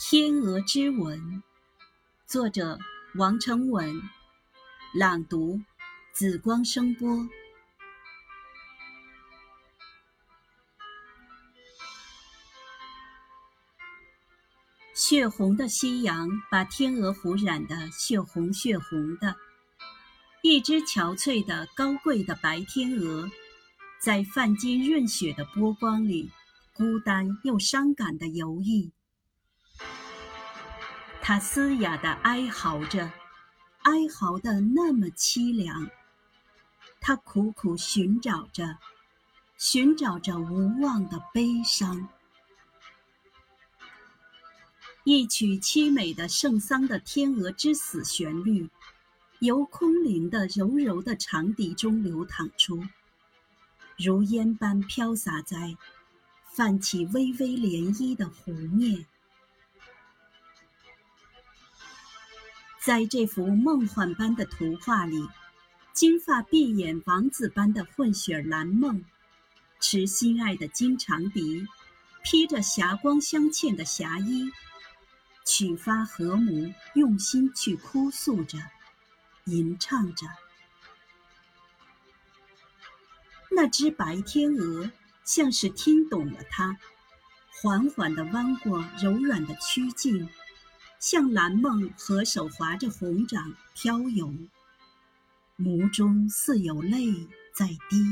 天鹅之吻，作者王成文，朗读紫光声波。血红的夕阳把天鹅湖染得血红血红的，一只憔悴的高贵的白天鹅，在泛金润雪的波光里，孤单又伤感的游弋。它嘶哑地哀嚎着，哀嚎得那么凄凉。它苦苦寻找着，寻找着无望的悲伤。一曲凄美的圣桑的天鹅之死旋律，由空灵的柔柔的长笛中流淌出，如烟般飘洒在泛起微微涟漪的湖面。在这幅梦幻般的图画里，金发碧眼王子般的混血蓝梦，持心爱的金长笛，披着霞光镶嵌的霞衣，曲发和睦，用心去哭诉着，吟唱着。那只白天鹅像是听懂了它，缓缓地弯过柔软的曲颈。向蓝梦和手划着红掌飘游，眸中似有泪在滴。